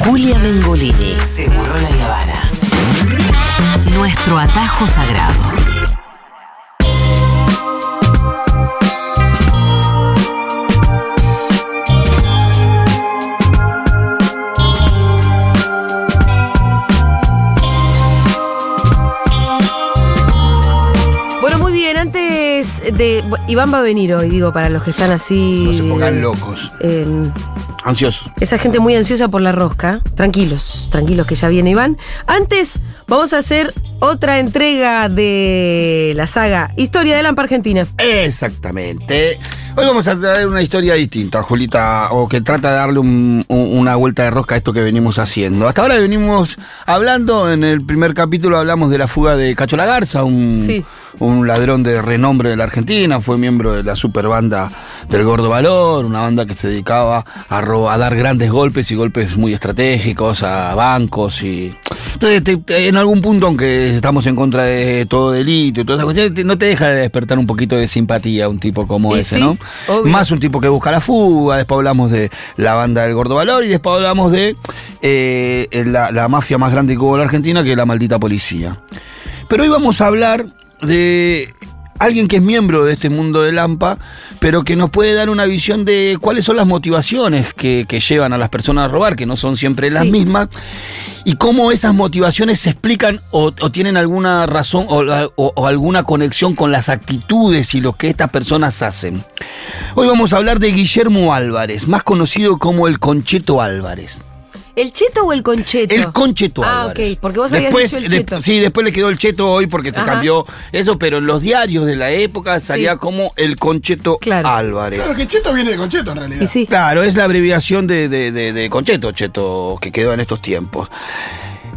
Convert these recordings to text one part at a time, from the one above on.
Julia Mengolini, Seguro la Habana. Nuestro atajo sagrado. De. Iván va a venir hoy, digo, para los que están así. No se pongan locos. en- Ansiosos. esa gente muy ansiosa por la rosca. Tranquilos, tranquilos que ya viene Iván. Antes, vamos a hacer otra entrega de la saga Historia de Lampa Argentina. Exactamente. Hoy vamos a traer una historia distinta, Julita, o que trata de darle un- un- una vuelta de rosca a esto que venimos haciendo. Hasta ahora venimos hablando, en el primer capítulo hablamos de la fuga de Cacho La Garza, un, Sí. un ladrón de renombre de la Argentina, fue miembro de la super banda del Gordo Valor, una banda que se dedicaba a, a dar grandes golpes y golpes muy estratégicos a bancos y... Entonces, te- te- en algún punto, aunque estamos en contra de todo delito y todas esas cuestiones, no te deja de despertar un poquito de simpatía un tipo como Y ese, sí, ¿no? obvio. Más un tipo que busca la fuga, después hablamos de la banda del Gordo Valor y después hablamos de eh, la, la mafia más grande que hubo en la Argentina, que es la maldita policía. Pero hoy vamos a hablar de alguien que es miembro de este mundo de Lampa, pero que nos puede dar una visión de cuáles son las motivaciones que, que llevan a las personas a robar, que no son siempre las Sí. mismas, y cómo esas motivaciones se explican o, o tienen alguna razón o, o- o alguna conexión con las actitudes y lo que estas personas hacen. Hoy vamos a hablar de Guillermo Álvarez, más conocido como el Concheto Álvarez. ¿El cheto o el concheto? El Concheto Ah, Álvarez. ok, porque vos habías después, dicho el de- cheto. sí, después le quedó el cheto hoy porque se Ajá. cambió eso, pero en los diarios de la época salía Sí. como el Concheto Claro. Álvarez. Claro que Cheto viene de Concheto en realidad. Y sí. Claro, es la abreviación de, de- de- de Concheto, Cheto, que quedó en estos tiempos.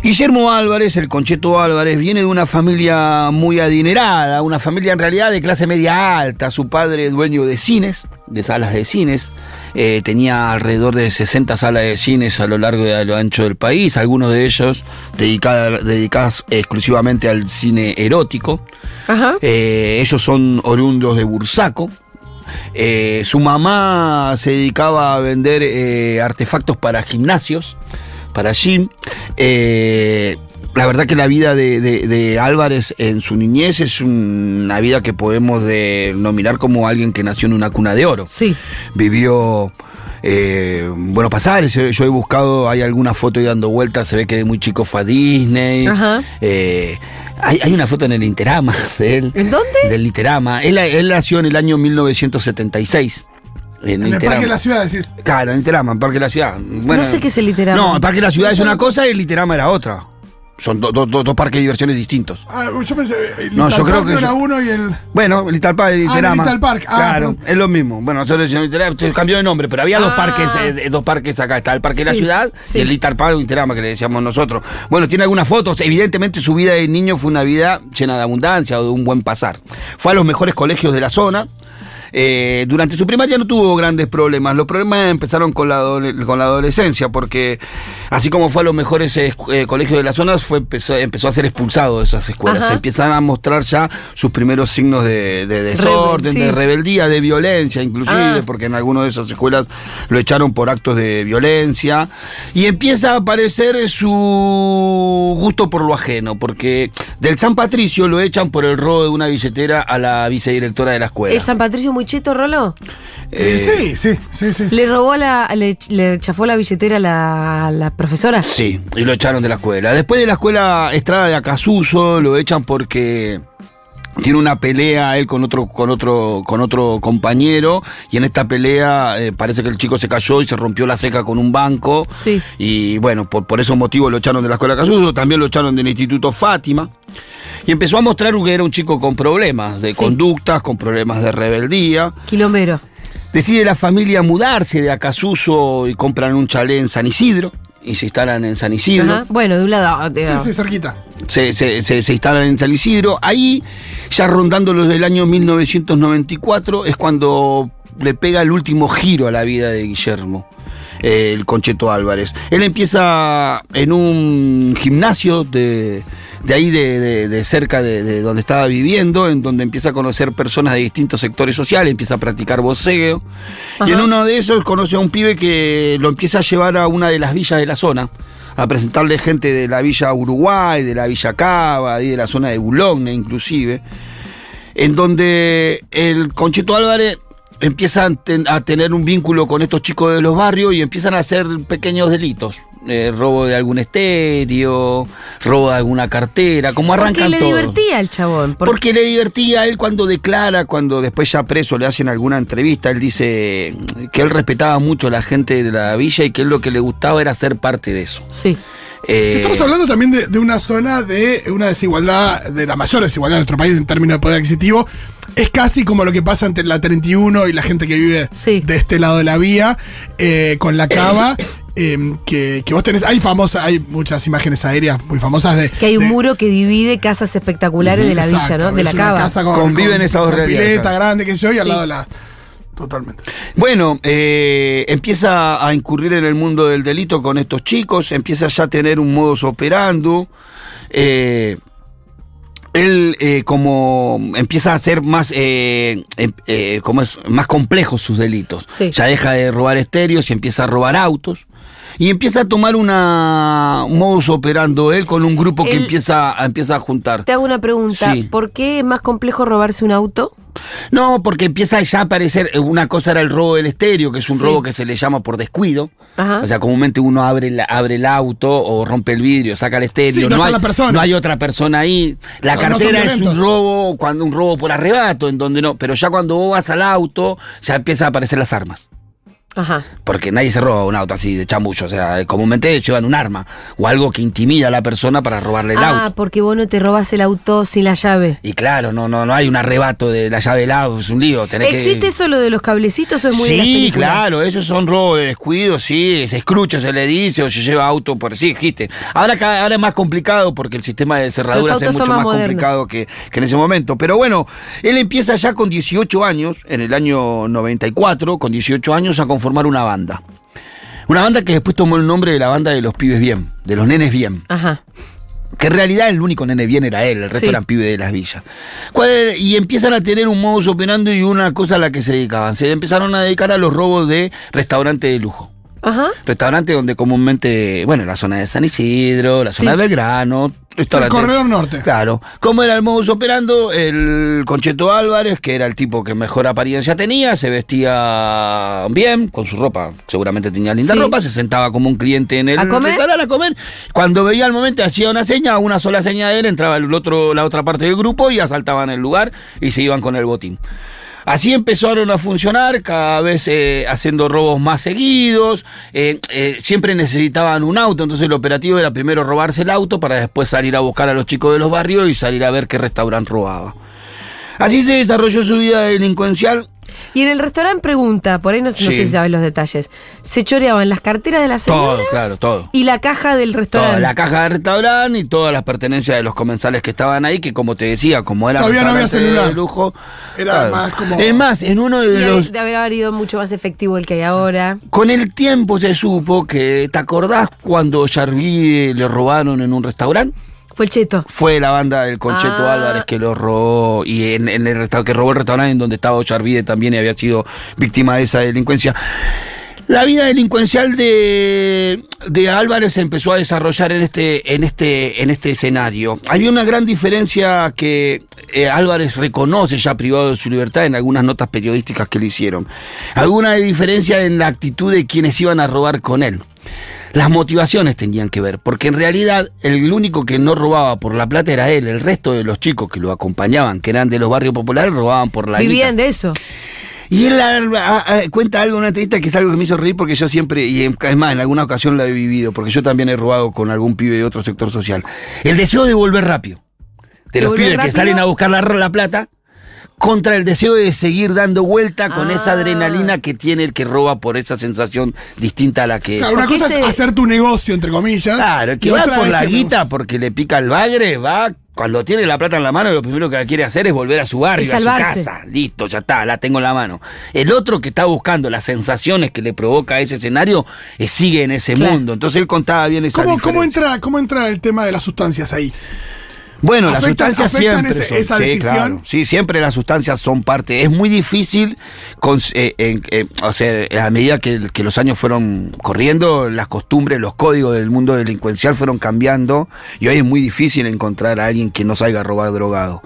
Guillermo Álvarez, el Concheto Álvarez, viene de una familia muy adinerada, una familia en realidad de clase media alta. Su padre dueño de cines, de salas de cines, eh, tenía alrededor de 60 salas de cines a lo largo y a lo ancho del país, algunos de ellos dedicada- dedicadas exclusivamente al cine erótico. Ajá. Eh, ellos son oriundos de Bursaco. Eh, su mamá se dedicaba a vender eh, artefactos para gimnasios, para gym. Eh, la verdad que la vida de, de- de Álvarez en su niñez es una vida que podemos denominar como alguien que nació en una cuna de oro Sí. vivió eh, buenos pasares. Yo yo he buscado, hay alguna foto ahí dando vueltas, se ve que de muy chico fue a Disney. Ajá. Eh, hay, hay una foto en el Interama de él. ¿En dónde? Del Interama. Él, él nació en el año 1976. En, En el Interama. Parque de la Ciudad decís. Claro, en Interama, en Parque de la Ciudad. Bueno, No sé qué es el Literama. No, el Parque de la Ciudad es una cosa y el Literama era otra. Son do- do- do- dos parques de diversiones distintos. Ah, yo pensé. El No, yo creo que era yo- uno y el. Bueno, el Little Park y el Ah, el Literama. Park. Ah, claro, es lo mismo. Bueno, nosotros Literama, se cambió de nombre, pero había dos Ah. parques, eh, dos parques acá. Está el Parque de la Ciudad sí. y el Little Park y Literama que le decíamos nosotros. Bueno, tiene algunas fotos. Evidentemente su vida de niño fue una vida llena de abundancia o de un buen pasar. Fue a los mejores colegios de la zona. Eh, durante su primaria no tuvo grandes problemas. Los problemas empezaron con la, con la adolescencia, porque así como fue a los mejores eh, colegios de las zonas, fue, empezó, empezó a ser expulsado de esas escuelas. Se empiezan a mostrar ya sus primeros signos de, de desorden, Rebel- sí. de rebeldía, de violencia, inclusive, Ah. porque en algunas de esas escuelas lo echaron por actos de violencia. Y empieza a aparecer su gusto por lo ajeno, porque del San Patricio lo echan por el robo de una billetera a la vicedirectora de la escuela. ¿El San Patricio muy cheto, Rolo? Eh, sí, sí, sí, sí. ¿Le robó la. le, le chafó la billetera a la, la profesora? Sí, y lo echaron de la escuela. Después de la escuela Estrada de Acasuso, lo echan porque tiene una pelea él con otro, con otro, con otro compañero, y en esta pelea eh, parece que el chico se cayó y se rompió la ceja con un banco. Sí. Y bueno, por, por esos motivos lo echaron de la escuela Acasuso, también lo echaron del Instituto Fátima. Y empezó a mostrar que era un chico con problemas de Sí. conductas, con problemas de rebeldía. Quilombero. Decide la familia mudarse de Acasuso y compran un chalet en San Isidro y se instalan en San Isidro. Ajá. Bueno, de un lado. de- Sí, sí, cerquita. Se, se- se- se instalan en San Isidro. Ahí, ya rondando los del año 1994, es cuando le pega el último giro a la vida de Guillermo, eh, el Concheto Álvarez. Él empieza en un gimnasio de, de ahí de, de- de cerca de, de donde estaba viviendo, en donde empieza a conocer personas de distintos sectores sociales, empieza a practicar voceo. Y en uno de esos conoce a un pibe que lo empieza a llevar a una de las villas de la zona, a presentarle gente de la villa Uruguay, de la villa Cava, y de la zona de Boulogne inclusive, en donde el Conchito Álvarez empieza a, ten- a tener un vínculo con estos chicos de los barrios y empiezan a hacer pequeños delitos. Eh, robo de algún estéreo, robo de alguna cartera, como Porque arrancan le todo. divertía al chabón. porque- Porque le divertía a él cuando declara, cuando después ya preso le hacen alguna entrevista, él dice que él respetaba mucho a la gente de la villa y que él lo que le gustaba era ser parte de eso. Sí. Eh, Estamos hablando también de, de una zona de una desigualdad, de la mayor desigualdad de nuestro país en términos de poder adquisitivo. Es casi como lo que pasa entre la 31 y la gente que vive Sí. de este lado de la vía, eh, con la cava. eh, que, que vos tenés, hay famosas, hay muchas imágenes aéreas muy famosas de. Que hay un de- muro que divide casas espectaculares de la Exacto, villa, ¿no? De la cava. casa con- Conviven con- esas dos realidades, Pileta claro. grande, que yo, y al Sí. lado de la. Totalmente. Bueno, eh, empieza a incurrir en el mundo del delito con estos chicos, empieza ya a tener un modus operando. eh, él eh, como empieza a hacer más eh, em- eh, como es más complejos sus delitos. Sí. Ya deja de robar estéreos y empieza a robar autos. Y empieza a tomar una un modus operando él con un grupo que empieza, a- empieza a juntar. Te hago una pregunta. Sí. ¿Por qué es más complejo robarse un auto? No, porque empieza ya a aparecer, eh, una cosa era el robo del estéreo, que es un Sí. robo que se le llama por descuido. Ajá. O sea, comúnmente uno abre, la- abre el auto o rompe el vidrio, saca el estéreo. Sí, no hay, la persona. no hay otra persona ahí. La No, no son cartera es un robo, cuando un robo por arrebato, en donde no. Pero ya cuando vos vas al auto, ya empiezan a aparecer las armas. Ajá. Porque nadie se roba un auto así de chamullo. O sea, comúnmente llevan un arma o algo que intimida a la persona para robarle el Ah, auto. porque vos no te robas el auto sin la llave. Y claro, no, no, no hay un arrebato de la llave del auto, es un lío. tenés que- ¿Existe eso lo de los cablecitos o es muy Sí, claro, esos son robos de descuido, sí, se escrucha, se le dice, o se lleva auto por sí, existe. Ahora, ahora es más complicado porque el sistema de cerraduras es mucho más más, complicado que, que en ese momento. Pero bueno, él empieza ya con 18 años, en el año 94, con 18 años, a conformar una banda. Una banda que después tomó el nombre de la banda de los pibes bien, de los nenes bien. Ajá. Que en realidad el único nene bien era él, el resto Sí. eran pibes de las villas. Y empiezan a tener un modus operando y una cosa a la que se dedicaban. Se empezaron a dedicar a los robos de restaurantes de lujo. Ajá. Restaurantes donde comúnmente, bueno, la zona de San Isidro, la zona Sí. de Belgrano. El Corredor Norte. Claro. ¿Cómo era el modus operando? El Concheto Álvarez, que era el tipo que mejor apariencia tenía, se vestía bien, con su ropa, seguramente tenía linda Sí. ropa, se sentaba como un cliente en el ¿A comer? restaurante a comer. Cuando veía el momento, hacía una seña, una sola seña de él, entraba el otro, la otra parte del grupo y asaltaban el lugar y se iban con el botín. Así empezaron a funcionar, cada vez eh, haciendo robos más seguidos. eh, eh, siempre necesitaban un auto, entonces el operativo era primero robarse el auto para después salir a buscar a los chicos de los barrios y salir a ver qué restaurante robaba. Así se desarrolló su vida delincuencial. Y en el restaurante pregunta, por ahí no, no Sí. sé si sabes los detalles. Se choreaban las carteras de las Todo, señoras claro, todo. y la caja del restaurante. Toda la caja del restaurante y todas las pertenencias de los comensales que estaban ahí, que como te decía, como eran Todavía no había celular. de lujo. Era más como- Es más, en uno Y de los. de haber habido mucho más efectivo el que hay ahora. Con el tiempo se supo que, ¿te acordás cuando Jarví le robaron en un restaurante? Fue el cheto. Fue la banda del Concheto Ah. Álvarez que lo robó y en, en el que robó el restaurante en donde estaba Ollarvide también y había sido víctima de esa delincuencia. La vida delincuencial de, de Álvarez se empezó a desarrollar en este, en este, en este escenario. Hay una gran diferencia que eh, Álvarez reconoce ya privado de su libertad en algunas notas periodísticas que le hicieron. Alguna diferencia en la actitud de quienes iban a robar con él. Las motivaciones tenían que ver, porque en realidad el único que no robaba por la plata era él, el resto de los chicos que lo acompañaban, que eran de los barrios populares, robaban por la Vivían guita. de eso. Y él ah, ah, cuenta algo en una entrevista que es algo que me hizo reír porque yo siempre, y en- es más, en alguna ocasión lo he vivido, porque yo también he robado con algún pibe de otro sector social. El deseo de volver rápido. De los ¿Volver pibes que salen a buscar la, la plata, contra el deseo de seguir dando vuelta con Ah. esa adrenalina que tiene el que roba por esa sensación distinta a la que... Claro, una ¿Por qué cosa se- es hacer tu negocio, entre comillas. Claro, que va por la me- guita porque le pica el bagre, va cuando tiene la plata en la mano, lo primero que quiere hacer es volver a su barrio, a su casa. Listo, ya está, la tengo en la mano. El otro que está buscando las sensaciones que le provoca ese escenario, eh, sigue en ese Claro. mundo. Entonces él contaba bien esa ¿Cómo, cómo entra, ¿Cómo entra el tema de las sustancias ahí? Bueno, las sustancias siempre ese- son, esa sí, decisión. claro. Sí, siempre las sustancias son parte. Es muy difícil, cons- eh, en- eh, o sea, a medida que, que los años fueron corriendo, las costumbres, los códigos del mundo delincuencial fueron cambiando y hoy es muy difícil encontrar a alguien que no salga a robar drogado.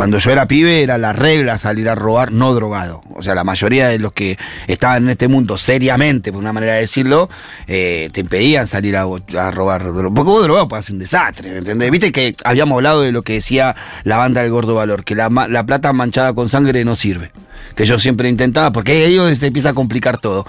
Cuando yo era pibe era la regla salir a robar no drogado. O sea, la mayoría de los que estaban en este mundo seriamente, por una manera de decirlo, eh, te impedían salir a, a robar. Porque vos drogado puede ser un desastre, ¿me entendés? Viste que habíamos hablado de lo que decía la banda del Gordo Valor, que la, la plata manchada con sangre no sirve. Que yo siempre intentaba, porque ahí es donde se empieza a complicar todo.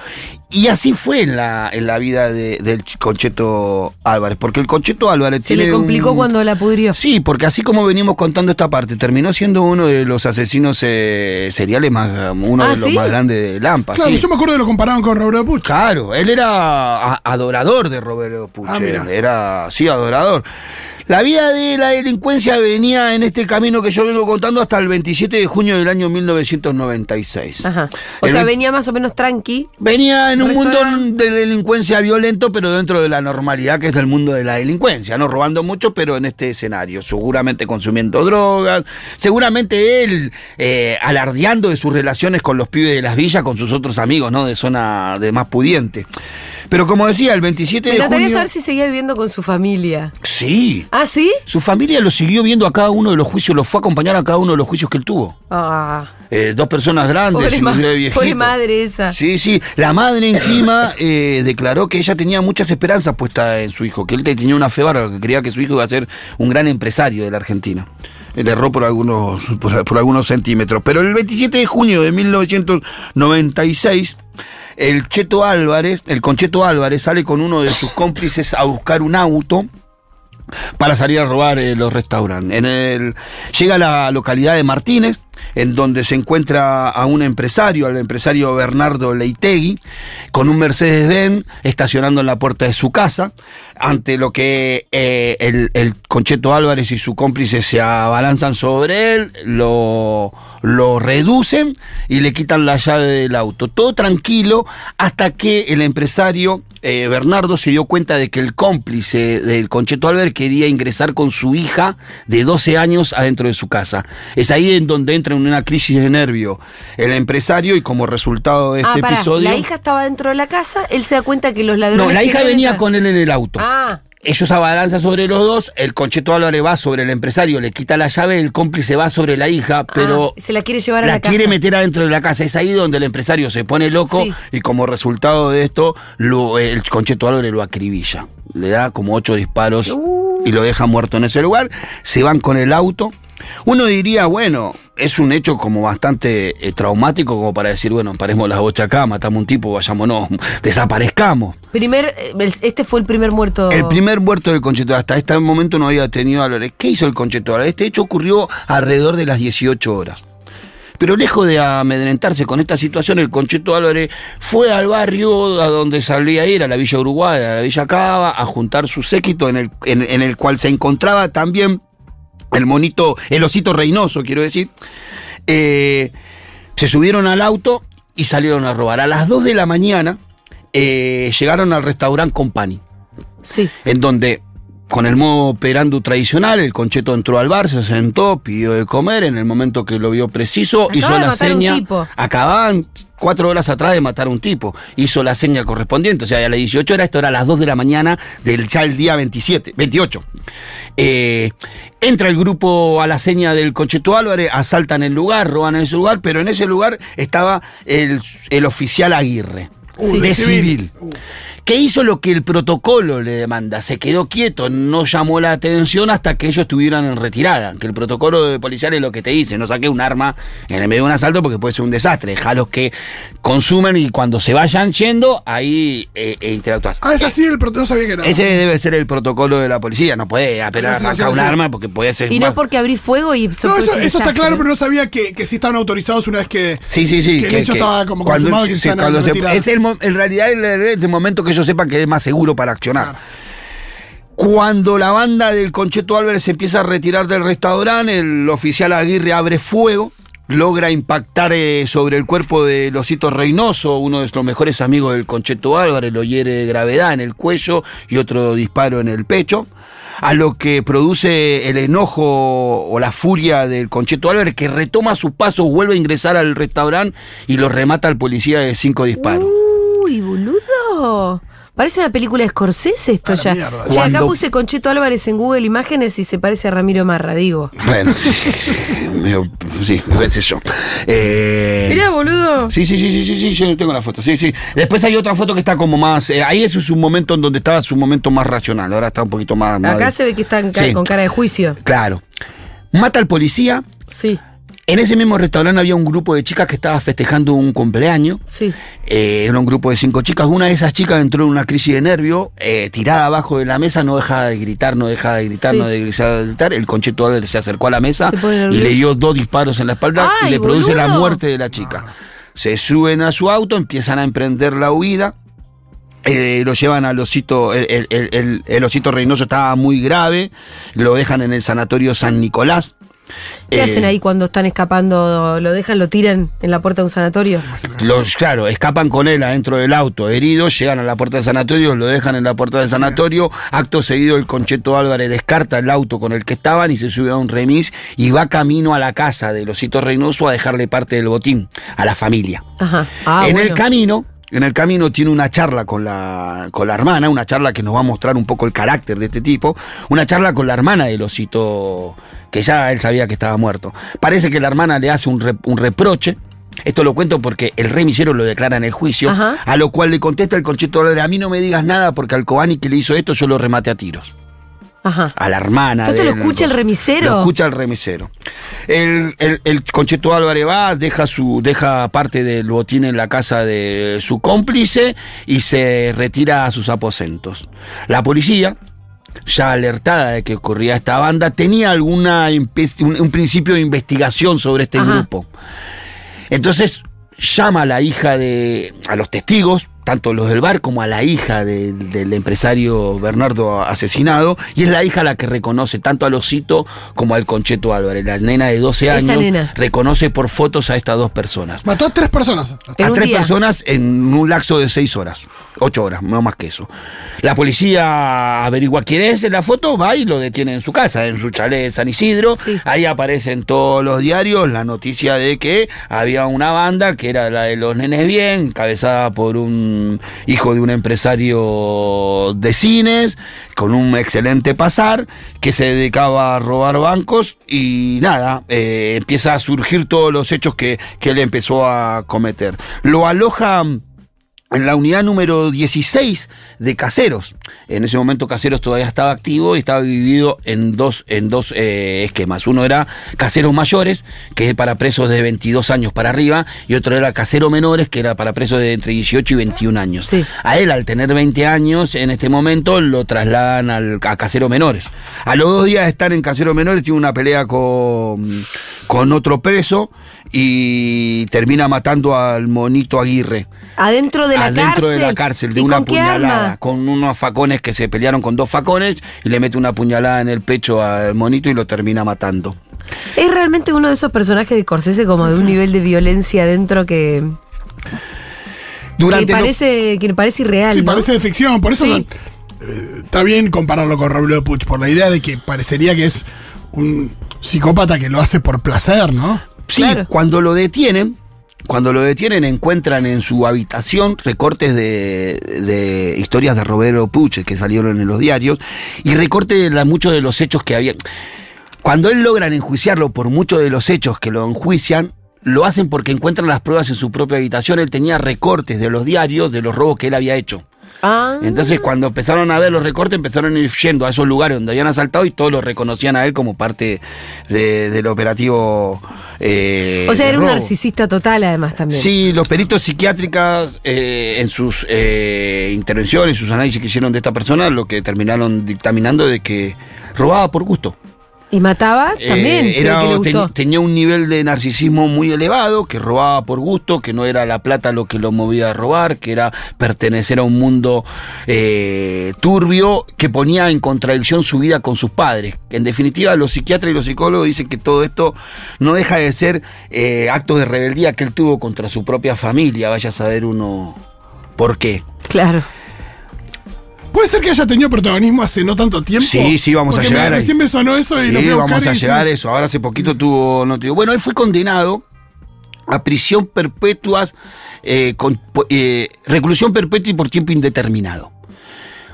Y así fue en la, en la vida de- del Concheto Álvarez, porque el Concheto Álvarez Se le complicó un- cuando la pudrió. Sí, porque así como venimos contando esta parte, terminó siendo uno de los asesinos eh, seriales más, uno Ah, de los ¿sí? más grandes de Lampa. Claro, sí. yo me acuerdo que lo comparaban con Roberto Puch. Claro, él era adorador de Roberto Puch. Ah, era, sí, adorador. La vida de la delincuencia venía en este camino que yo vengo contando hasta el 27 de junio del año 1996. Ajá. O El sea, ve- venía más o menos tranqui. Venía en un mundo de delincuencia violento, pero dentro de la normalidad que es el mundo de la delincuencia, no robando mucho, pero en este escenario, seguramente consumiendo drogas, seguramente él eh, alardeando de sus relaciones con los pibes de las villas, con sus otros amigos, ¿no? De zona de más pudiente. Pero como decía, el 27 Me de junio... saber si seguía viviendo con su familia. Sí. ¿Ah, sí? Su familia lo siguió viendo a cada uno de los juicios, lo fue a acompañar a cada uno de los juicios que él tuvo. Ah, Eh, dos personas grandes, pobre, ma- pobre madre esa. Sí, sí. La madre encima eh, declaró que ella tenía muchas esperanzas puestas en su hijo, que él te- tenía una fe bárbara, que creía que su hijo iba a ser un gran empresario de la Argentina. Él erró por algunos, por, por algunos centímetros. Pero el 27 de junio de 1996, el Cheto Álvarez, el Concheto Álvarez, sale con uno de sus cómplices a buscar un auto para salir a robar eh, los restaurantes. En el, llega a la localidad de Martínez, en donde se encuentra a un empresario, al empresario Bernardo Leitegui, con un Mercedes-Benz estacionando en la puerta de su casa, ante lo que eh, el, el Concheto Álvarez y su cómplice se abalanzan sobre él, lo, lo reducen y le quitan la llave del auto. Todo tranquilo hasta que el empresario eh, Bernardo se dio cuenta de que el cómplice del Concheto Álvarez quería ingresar con su hija de 12 años adentro de su casa. Es ahí en donde entra en una crisis de nervio el empresario y como resultado de Ah, este pará, episodio... La hija estaba dentro de la casa, él se da cuenta que los ladrones. no, la hija venía con él en el auto. Ah, Ellos abalanzan sobre los dos, el Concheto Álvarez va sobre el empresario, le quita la llave, el cómplice va sobre la hija, pero ah, se la quiere llevar a la, la, casa. quiere meter adentro de la casa. Es ahí donde el empresario se pone loco Sí. y como resultado de esto, lo- el Concheto Álvarez lo acribilla. Le da como ocho disparos Uh. y lo deja muerto en ese lugar. Se van con el auto. Uno diría, bueno, es un hecho como bastante eh, traumático como para decir, bueno, paremos las bochas acá, matamos un tipo, vayámonos, desaparezcamos. Primer, eh, el- este fue el primer muerto. El primer muerto del Concheto, hasta este momento no había tenido Álvarez. ¿Qué hizo el Concheto Álvarez? Este hecho ocurrió alrededor de las 18 horas. Pero lejos de amedrentarse con esta situación, el Concheto Álvarez fue al barrio a donde salía a ir, a la Villa Uruguay, a la Villa Cava, a juntar su séquito en el, en, en el cual se encontraba también el monito, el osito Reynoso, quiero decir. Eh, se subieron al auto y salieron a robar. A las 2 de la mañana eh, llegaron al restaurante Company Sí. en donde con el modo operando tradicional, el concheto entró al bar, se sentó, pidió de comer, en el momento que lo vio preciso, Acaba hizo la seña. Acababan cuatro horas atrás de matar a un tipo. Hizo la seña correspondiente, o sea, a las 18 horas, esto era a las 2 de la mañana del ya el día 27, 28. Eh, entra el grupo a la seña del Concheto Álvarez, asaltan el lugar, roban ese lugar, pero en ese lugar estaba el, el oficial Aguirre. Uh, de de civil. civil. Que hizo lo que el protocolo le demanda, se quedó quieto, no llamó la atención hasta que ellos estuvieran en retirada, que el protocolo de policial es lo que te dice, no saque un arma en el medio de un asalto porque puede ser un desastre, dejalos que consumen y cuando se vayan yendo, ahí eh, eh, interactúas. Ah, es así el protocolo, no sabía que era. Ese debe ser el protocolo de la policía, no puede apelar a arrancar un arma porque puede ser... Y no bueno, porque abrís fuego y no, eso, está claro, pero no sabía que, que sí estaban autorizados una vez que. Sí, sí, sí. Que el hecho estaba como cuando- consumado y que sí, se iban a cuando se- es el en realidad es el, es el momento que ellos sepan que es más seguro para accionar. Claro. Cuando la banda del Concheto Álvarez se empieza a retirar del restaurante, el oficial Aguirre abre fuego, logra impactar eh, sobre el cuerpo de Losito Reynoso, uno de los mejores amigos del Concheto Álvarez, lo hiere de gravedad en el cuello y otro disparo en el pecho. A lo que produce el enojo o la furia del Concheto Álvarez, que retoma sus pasos, vuelve a ingresar al restaurante y lo remata al policía de cinco disparos. Parece una película de Scorsese esto ya. mierda. Che, acá Cuando- puse Concheto Álvarez en Google Imágenes y se parece a Ramiro Marra, digo. Bueno, sí, medio- sí, qué sé yo. Eh, Mirá, boludo. Sí, sí, sí, sí, sí, sí, yo tengo la foto. Sí, sí. Después hay otra foto que está como más. eh, ahí eso es un momento en donde estaba su momento más racional. Ahora está un poquito más. más Acá se ve que están ca- Sí. con cara de juicio. Claro. Mata al policía. Sí, En ese mismo restaurante había un grupo de chicas que estaba festejando un cumpleaños. sí. Eh, era un grupo de cinco chicas. Una de esas chicas entró en una crisis de nervio, eh, tirada abajo de la mesa, no dejaba de gritar, no dejaba de gritar, Sí. no dejaba de gritar. El concheto Álvarez se acercó a la mesa y le dio dos disparos en la espalda y ¡Ay, le produce la muerte de la chica. Se suben a su auto, empiezan a emprender la huida. eh, lo llevan al osito, el, el- el- el- el osito Reynoso estaba muy grave, lo dejan en el sanatorio San Nicolás. ¿Qué Eh, hacen ahí cuando están escapando? ¿Lo dejan, lo tiran en la puerta de un sanatorio? Los, claro, escapan con él adentro del auto, heridos, llegan a la puerta del sanatorio, lo dejan en la puerta del sanatorio, acto seguido el Concheto Álvarez descarta el auto con el que estaban y se sube a un remis y va camino a la casa de Losito Reynoso a dejarle parte del botín a la familia. Ajá. Ah, en el camino, en el camino tiene una charla con la, con la hermana, una charla que nos va a mostrar un poco el carácter de este tipo, una charla con la hermana del osito, que ya él sabía que estaba muerto. Parece que la hermana le hace un, re- un reproche. Esto lo cuento porque el remisero lo declara en el juicio, Ajá. a lo cual le contesta el concheto a mí no me digas nada porque al Cobani que le hizo esto yo lo remate a tiros Ajá. a la hermana. ¿Todo esto lo escucha el remisero? Lo escucha el remisero. El, el, el Concheto Álvarez va, deja, su, deja parte del botín en la casa de su cómplice y se retira a sus aposentos. La policía, ya alertada de que ocurría esta banda, tenía alguna un, un principio de investigación sobre este Ajá. grupo. Entonces llama a la hija de. a los testigos, tanto los del bar como a la hija de- del empresario Bernardo asesinado, y es la hija la que reconoce tanto al Osito como al Concheto Álvarez. La nena de 12 Esa años nena. reconoce por fotos a estas dos personas. Mató a tres personas. En a tres día. personas en un lapso de seis horas. Ocho horas, no más que eso. La policía averigua quién es en la foto, va y lo detiene en su casa, en su chalet de San Isidro. Sí. Ahí aparece en todos los diarios la noticia de que había una banda que era la de los nenes bien, encabezada por un hijo de un empresario de cines, con un excelente pasar, que se dedicaba a robar bancos y nada, eh, empieza a surgir todos los hechos que, que él empezó a cometer. Lo aloja en la unidad número 16 de Caseros. En ese momento Caseros todavía estaba activo y estaba dividido en dos, en dos eh, esquemas. Uno era Caseros Mayores, que es para presos de 22 años para arriba, y otro era Casero Menores, que era para presos de entre 18 y 21 años. Sí. A él, al tener 20 años, en este momento lo trasladan al, a Casero Menores. A los dos días de estar en Casero Menores, tiene una pelea con, con otro preso y termina matando al monito Aguirre Adentro de la adentro cárcel. de la cárcel, de ¿Y una puñalada, con unos facones que se pelearon con dos facones y le mete una puñalada en el pecho al monito y lo termina matando. Es realmente uno de esos personajes de Corsese como de un nivel de violencia dentro que, que Durante lo- parece, que parece irreal. Sí, ¿no? parece de ficción. Por eso Sí. son- eh, está bien compararlo con Robledo Puch, por la idea de que parecería que es un psicópata que lo hace por placer, ¿no? Sí, Claro. cuando lo detienen, cuando lo detienen encuentran en su habitación recortes de, de historias de Roberto Puche que salieron en los diarios y recortes de muchos de los hechos que había. Cuando él logran enjuiciarlo por muchos de los hechos que lo enjuician, lo hacen porque encuentran las pruebas en su propia habitación. Él tenía recortes de los diarios de los robos que él había hecho. Ah, Entonces, cuando empezaron a ver los recortes, empezaron a ir yendo a esos lugares donde habían asaltado y todos lo reconocían a él como parte de- del operativo. eh, o sea, era un narcisista total además también. Sí, los peritos psiquiátricas eh, en sus eh, intervenciones, sus análisis que hicieron de esta persona, lo que terminaron dictaminando de que robaba por gusto. Y mataba Eh, también, era- que le ten- gustó. tenía un nivel de narcisismo muy elevado, que robaba por gusto, que no era la plata lo que lo movía a robar, que era pertenecer a un mundo eh, turbio que ponía en contradicción su vida con sus padres. En definitiva, los psiquiatras y los psicólogos dicen que todo esto no deja de ser eh, actos de rebeldía que él tuvo contra su propia familia. Vaya a saber uno por qué. Claro. ¿Puede ser que haya tenido protagonismo hace no tanto tiempo? Sí, sí, vamos a llegar me, ahí. Me sonó eso y Sí, lo fui a buscar vamos a llegar a eso. Ahora hace poquito tuvo, no tuvo. Bueno, él fue condenado a prisión perpetua, eh, con, eh, reclusión perpetua y por tiempo indeterminado.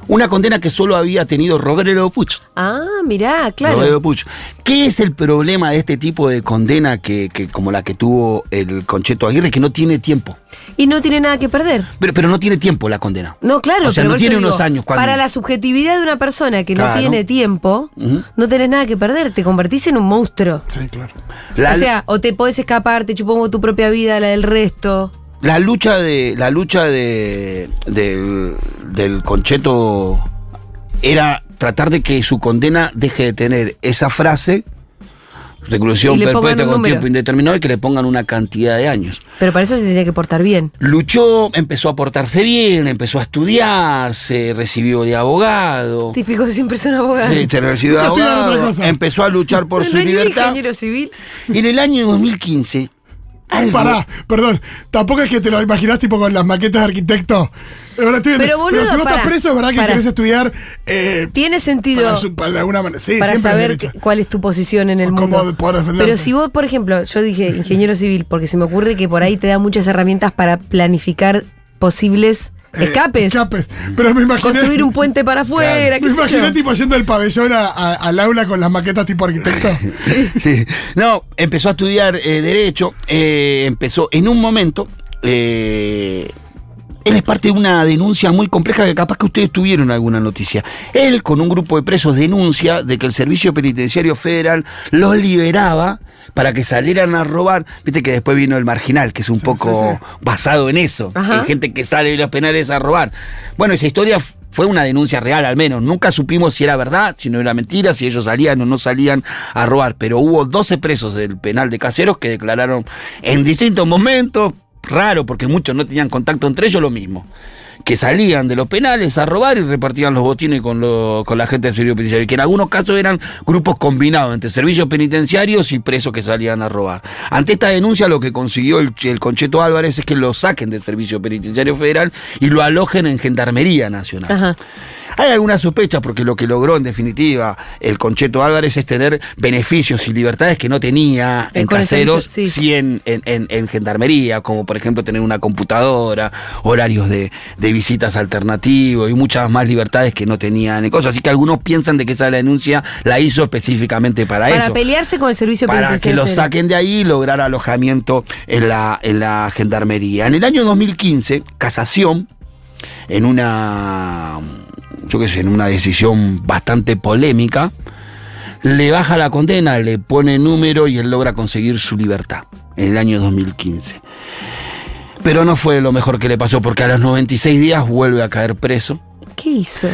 Una condena que solo había tenido Roberto Puch. Ah, mirá, claro. Roberto Puch. ¿Qué es el problema de este tipo de condena que, que como la que tuvo el Concheto Aguirre, que no tiene tiempo? Y no tiene nada que perder. Pero, pero no tiene tiempo la condena. No, claro, O sea, pero no tiene unos años cuando- Para la subjetividad de una persona que Claro. no tiene tiempo, no tenés nada que perder, te convertís en un monstruo. Sí, claro. La- o sea, o te podés escapar, te chupongo tu propia vida, la del resto. La lucha de. La lucha de. del, del concheto era tratar de que su condena deje de tener esa frase. Reclusión perpetua con tiempo indeterminado y que le pongan una cantidad de años. Pero para eso se tenía que portar bien. Luchó, empezó a portarse bien, empezó a estudiar, se recibió de abogado. Típico siempre son abogados. Sí, se recibió de abogado. Empezó a luchar por No su libertad. ingeniero civil. Y en el año 2015. Algo- Pará, perdón. Tampoco es que te lo imaginás tipo con las maquetas de arquitecto. Verdad, estoy- Pero, boludo, si vos pará, estás preso, es verdad que pará. querés estudiar. Eh, Tiene sentido para, su- para de alguna manera. Sí, para siempre es saber cuál es tu posición en el O cómo mundo. poder. Pero si vos, por ejemplo, yo dije ingeniero civil, porque se me ocurre que por ahí te da muchas herramientas para planificar posibles escapes. escapes. Pero me imaginé. Construir un puente para afuera, qué Me sé imaginé yo. tipo yendo del pabellón a- a- al aula con las maquetas tipo arquitecto. Sí. No, empezó a estudiar eh, Derecho, eh, empezó en un momento. eh, él es parte de una denuncia muy compleja que capaz que ustedes tuvieron alguna noticia. Él, con un grupo de presos, denuncia de que el Servicio Penitenciario Federal los liberaba para que salieran a robar. Viste que después vino el marginal, que es un poco sí, basado en eso. Ajá. En gente que sale de los penales a robar. Bueno, esa historia fue una denuncia real al menos. Nunca supimos si era verdad, si no era mentira, si ellos salían o no salían a robar. Pero hubo 12 presos del penal de caseros que declararon en distintos momentos, raro porque muchos no tenían contacto entre ellos, lo mismo. Que salían de los penales a robar y repartían los botines con, lo- con la gente del servicio penitenciario. Y que en algunos casos eran grupos combinados entre servicios penitenciarios y presos que salían a robar. Ante esta denuncia, lo que consiguió el, el Concheto Álvarez es que lo saquen del servicio penitenciario federal y lo alojen en Gendarmería Nacional. Ajá. Hay algunas sospechas porque lo que logró en definitiva el Concheto Álvarez es tener beneficios y libertades que no tenía En en caseros, sí. sí en, en- en- en gendarmería, como por ejemplo tener una computadora, horarios de, de visitas alternativos y muchas más libertades que no tenían en cosas. Así que algunos piensan de que esa denuncia la hizo específicamente para, Para eso. pelearse con el servicio Para que lo saquen de ahí y lograr alojamiento en la, en la gendarmería. En el año 2015, Casación, en una, yo qué sé, en una decisión bastante polémica, le baja la condena, le pone número y él logra conseguir su libertad en el año 2015. Pero no fue lo mejor que le pasó porque a los 96 días vuelve a caer preso. ¿Qué hizo?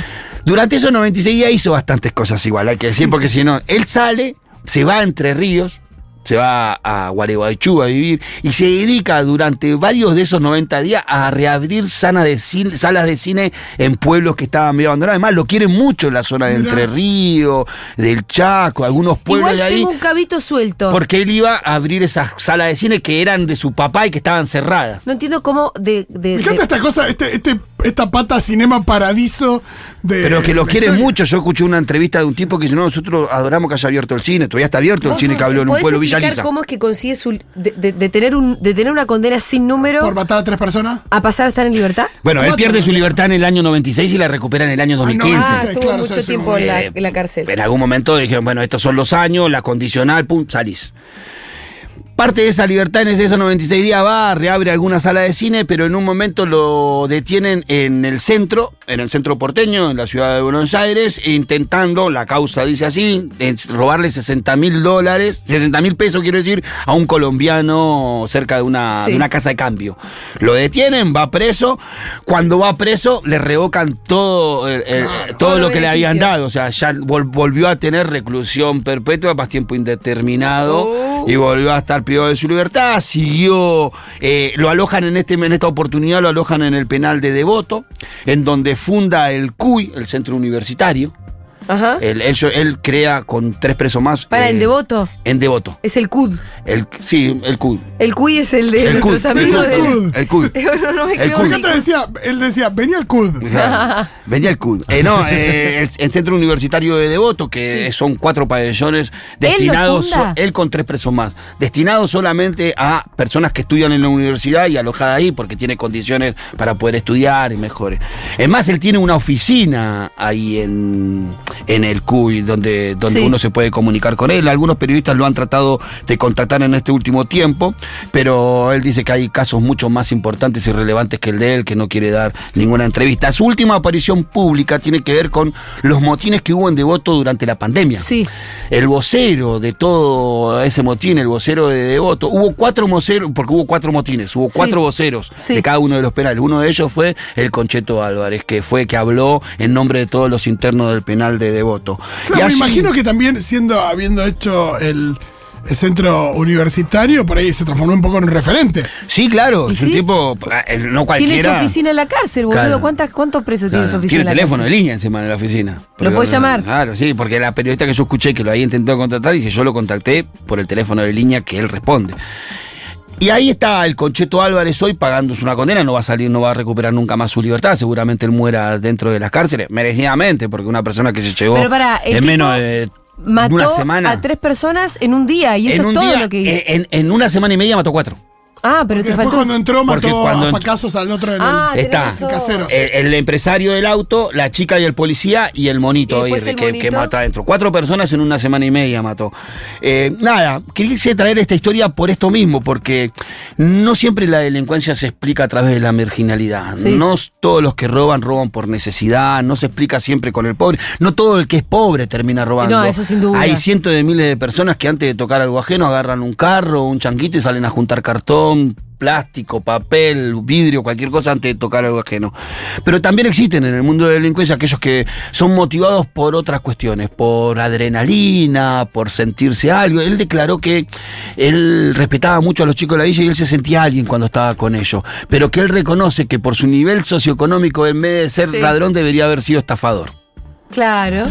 Durante esos 96 días hizo bastantes cosas igual, hay que decir, porque si no, él sale, se va a Entre Ríos, se va a Gualeguaychú a vivir y se dedica durante varios de esos 90 días a reabrir salas de cine, salas de cine en pueblos que estaban medio abandonados. Además, lo quieren mucho en la zona de. Entre Ríos, del Chaco, algunos pueblos Igual de ahí. tengo un cabito suelto. Porque él iba a abrir esas salas de cine que eran de su papá y que estaban cerradas. No entiendo cómo de, de- Me encanta de- esta cosa, este, este, esta pata cinema paradiso de. Pero que lo quieren mucho. Yo escuché una entrevista de un tipo que dice, no, nosotros adoramos que haya abierto el cine. Todavía está abierto el ¿Vos cine que habló en un pueblo Villa explicar Lisa. cómo es que consigue su, de, de- de tener un, de tener una condena sin número Por matar a tres personas. a pasar a estar en libertad? Bueno, él pierde su libertad en el año 96 y la recupera en el año Ah, no, 2015. Ah, estuvo claro, mucho sí, tiempo en la, Eh, en la cárcel. En algún momento dijeron, bueno, estos son los años, la condicional, pum, salís. Parte de esa libertad en esos 96 días va, reabre alguna sala de cine, pero en un momento lo detienen en el centro, en el centro porteño, en la ciudad de Buenos Aires, intentando, la causa dice así, robarle 60 mil dólares, 60 mil pesos quiero decir, a un colombiano cerca de una, Sí. de una casa de cambio. Lo detienen, va preso. Cuando va preso, le revocan todo, el- el- todo Todo lo que le habían dado. O sea, ya vol- volvió a tener reclusión perpetua más tiempo indeterminado Oh. y volvió a estar privado de su libertad. Siguió, eh, lo alojan en, este, en esta oportunidad, lo alojan en el penal de Devoto, en donde funda el CUI, el centro universitario. Ajá. Él, él- él crea con tres presos más. Para eh, el devoto. En Devoto. Es el CUD. El, sí, el CUI. El CUI es el de El nuestros CUD, amigos el del. CUD, el CUD. no, no me El CUD. Yo te decía, él decía, venía el CUD. Venía el CUD. Eh, no, eh, el, el Centro Universitario de Devoto, que son cuatro pabellones destinados, funda? él con tres presos más, destinados solamente a personas que estudian en la universidad y alojadas ahí porque tiene condiciones para poder estudiar y mejores. Es más, él tiene una oficina ahí en, en el CUI donde, donde Sí. uno se puede comunicar con él. Algunos periodistas lo han tratado de contactar en este último tiempo, pero él dice que hay casos mucho más importantes y relevantes que el de él, que no quiere dar ninguna entrevista. Su última aparición pública tiene que ver con los motines que hubo en Devoto durante la pandemia. Sí. El vocero de todo ese motín, el vocero de Devoto, hubo cuatro voceros, porque hubo cuatro motines, hubo Sí. cuatro voceros Sí. de cada uno de los penales. Uno de ellos fue el Concheto Álvarez, que fue que habló en nombre de todos los internos del penal de Devoto. Claro, me imagino que también siendo, habiendo hecho el, el centro universitario, por ahí se transformó un poco en un referente. Sí, claro, ¿Y es un tipo, eh, no Tiene su cualquiera. oficina en la cárcel, boludo. Claro. ¿Cuántas, ¿Cuántos presos tiene su oficina? Tiene en la teléfono de línea encima de la oficina. Porque- puede llamar? Claro, sí, porque la periodista que yo escuché que lo había intentado contratar, dije yo lo contacté por el teléfono de línea que él responde. Y ahí está el Concheto Álvarez hoy pagándose una condena, no va a salir, no va a recuperar nunca más su libertad, seguramente él muera dentro de las cárceles, merecidamente, porque una persona que se llegó Pero el en menos de Mató una semana. a tres personas en un día y eso en es todo día, lo que hizo. en, en una semana y media mató cuatro. Ah, pero Porque te después faltó. cuando entró Porque mató cuando a ent- facazos al otro en el- Ah, tenés Está. Casero. El, el empresario del auto, la chica y el policía y el monito Y el que, monito. que mata adentro. Cuatro personas en una semana y media mató. Eh, nada, quise traer esta historia por esto mismo, porque no siempre la delincuencia se explica a través de la marginalidad. Sí. No todos los que roban roban por necesidad, no se explica siempre con el pobre. No todo el que es pobre termina robando. No, eso sin duda. Hay cientos de miles de personas que antes de tocar algo ajeno agarran un carro, un changuito y salen a juntar cartón, plástico, papel, vidrio, cualquier cosa antes de tocar algo ajeno. Pero también existen en el mundo de la delincuencia aquellos que son motivados por otras cuestiones, por adrenalina, por sentirse algo. Él declaró que él respetaba mucho a los chicos de la villa y él se sentía alguien cuando estaba con ellos, pero que él reconoce que por su nivel socioeconómico en vez de ser Sí. ladrón debería haber sido estafador. Claro,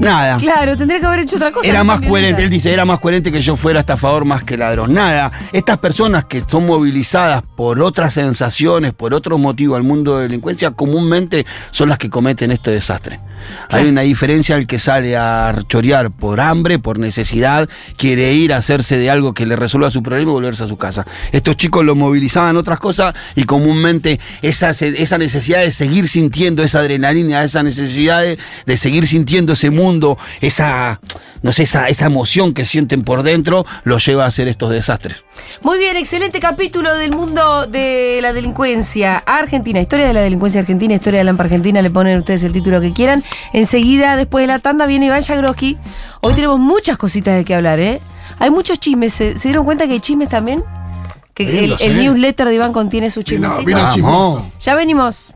Nada. claro, tendría que haber hecho otra cosa. Era más coherente, él dice, era más coherente que yo fuera estafador más que ladrón. Nada, estas personas que son movilizadas por otras sensaciones, por otros motivos al mundo de delincuencia, comúnmente son las que cometen este desastre. Hay una diferencia el que sale a chorear por hambre, por necesidad, quiere ir a hacerse de algo que le resuelva su problema y volverse a su casa. Estos chicos lo movilizaban otras cosas y comúnmente esa, esa necesidad de seguir sintiendo esa adrenalina, esa necesidad de, de seguir sintiendo ese mundo, esa, no sé, esa, esa emoción que sienten por dentro, los lleva a hacer estos desastres. Muy bien, excelente capítulo del mundo de la delincuencia argentina. Historia de la delincuencia argentina, historia de la AMPA argentina. Le ponen ustedes el título que quieran. Enseguida, después de la tanda, viene Iván Jagroski. Hoy tenemos muchas cositas de qué hablar, ¿eh? Hay muchos chismes. ¿Se, se dieron cuenta que hay chismes también? Que Sí, el, newsletter de Iván contiene sus chismecitos. vino. Ya venimos.